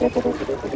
ありがとうございます。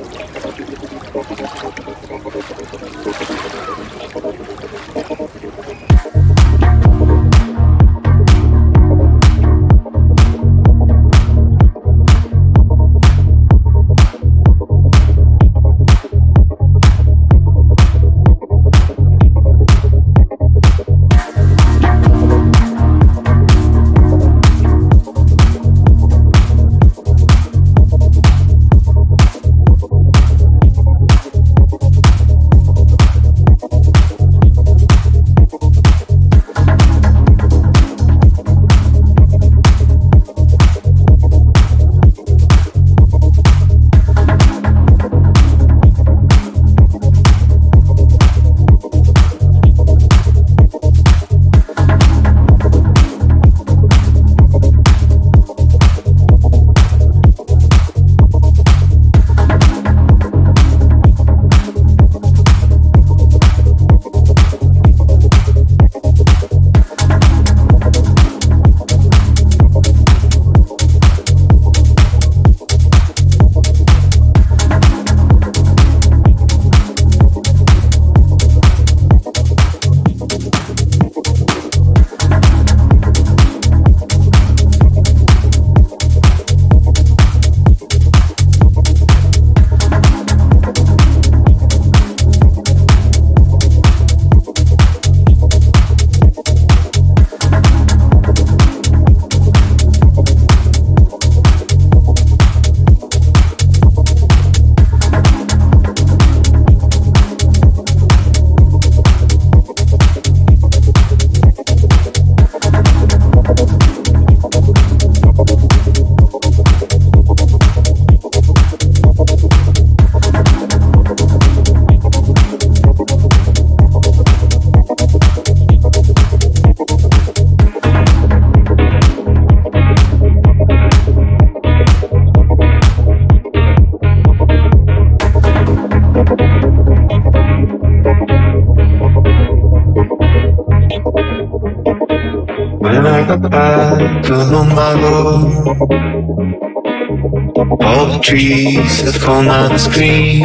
Trees have fallen on the screen.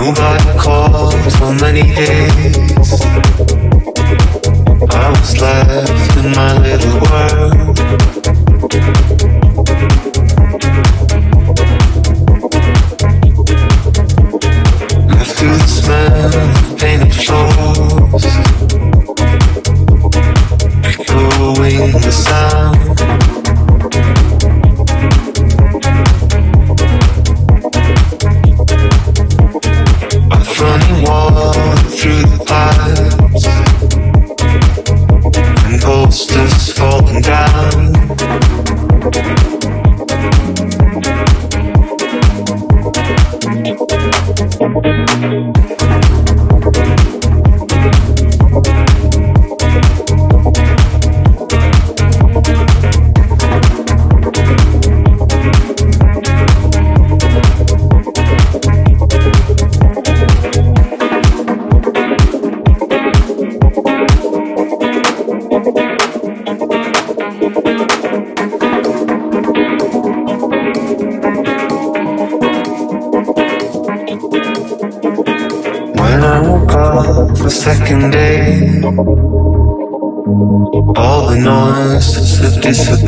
Nobody called for many days. I was left in my little world. Left to the smell of painted floors.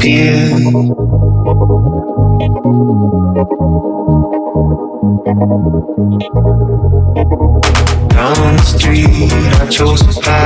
Down the street, I chose a path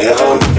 down.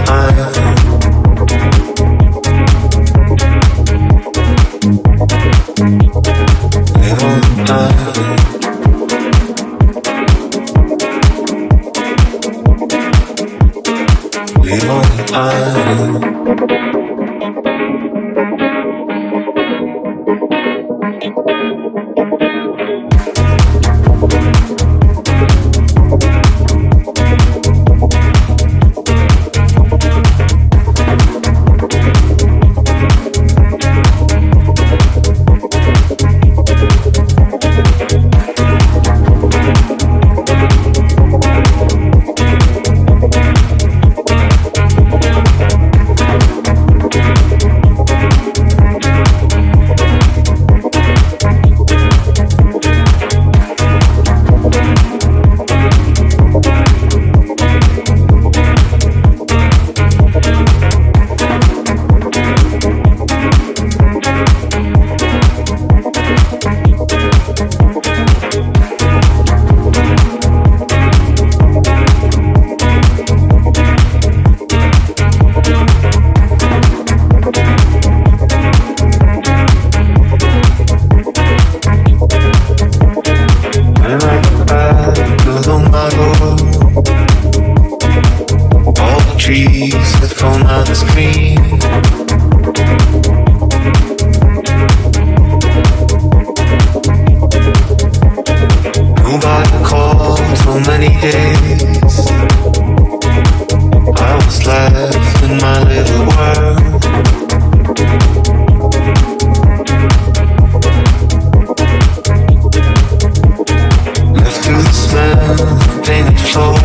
control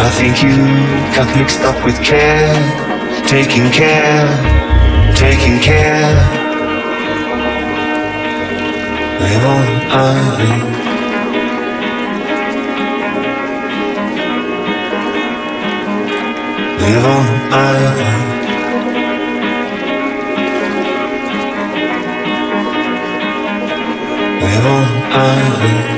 I think you got mixed up with care, taking care, taking care. They all I Live on I Live on island.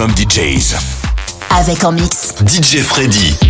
Maximum DJs. Avec en mix DJ Freddy.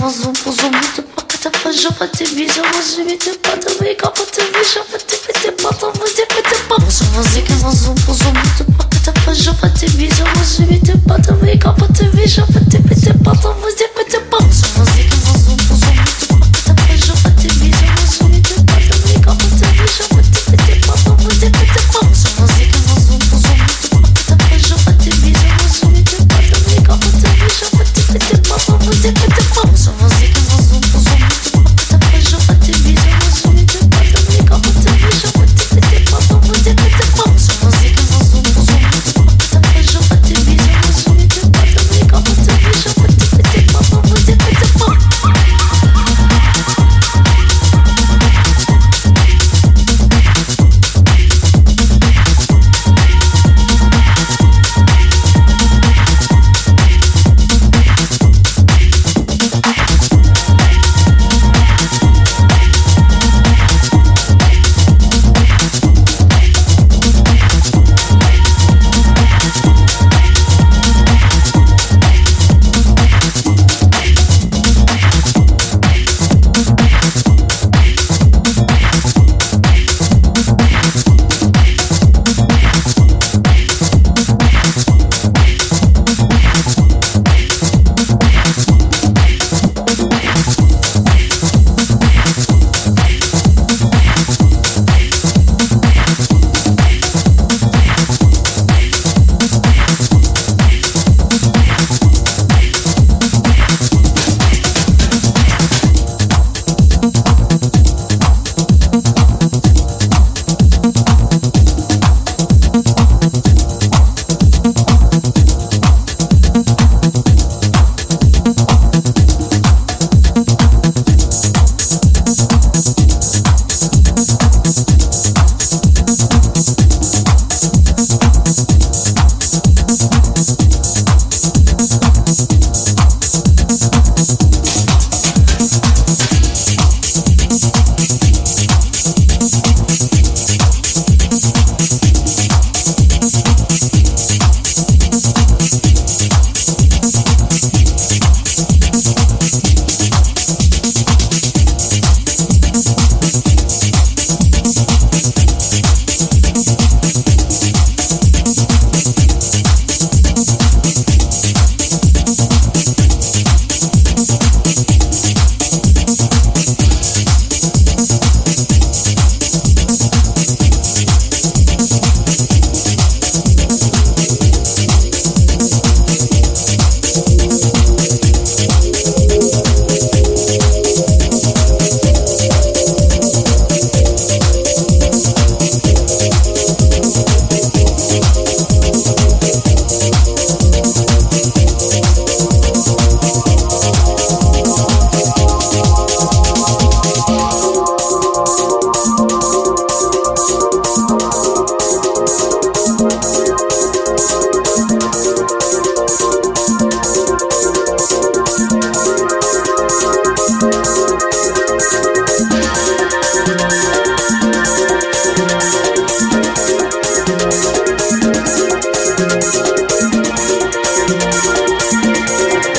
mazum buzum bitti pakata paja pati bija maji bitti pata vika pati vija pati pati pata maji pati pata mazum mazike mazum buzum bitti pakata paja pati bija maji bitti pata vika pati vija pati pati pata maji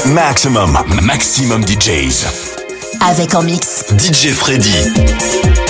Maximum, maximum DJs. Avec en mix DJ Freddy.